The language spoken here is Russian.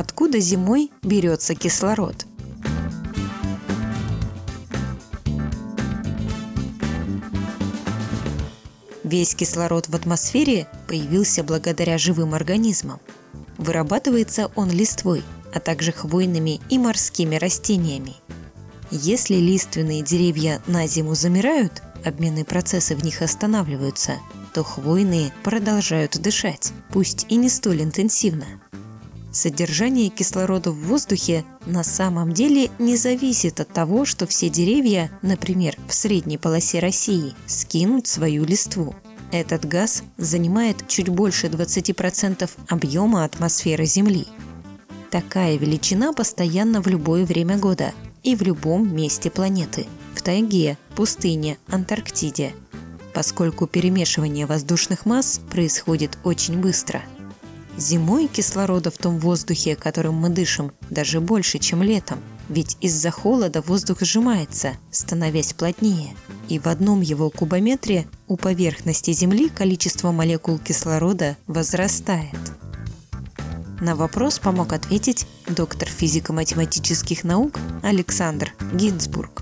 Откуда зимой берется кислород? Весь кислород в атмосфере появился благодаря живым организмам. Вырабатывается он листвой, а также хвойными и морскими растениями. Если лиственные деревья на зиму замирают, обменные процессы в них останавливаются, то хвойные продолжают дышать, пусть и не столь интенсивно. Содержание кислорода в воздухе на самом деле не зависит от того, что все деревья, например, в средней полосе России, скинут свою листву. Этот газ занимает чуть больше 20% объема атмосферы Земли. Такая величина постоянна в любое время года и в любом месте планеты – в тайге, пустыне, Антарктиде – поскольку перемешивание воздушных масс происходит очень быстро. Зимой кислорода в том воздухе, которым мы дышим, даже больше, чем летом, ведь из-за холода воздух сжимается, становясь плотнее, и в одном его кубометре у поверхности Земли количество молекул кислорода возрастает. На вопрос помог ответить доктор физико-математических наук Александр Гинзбург.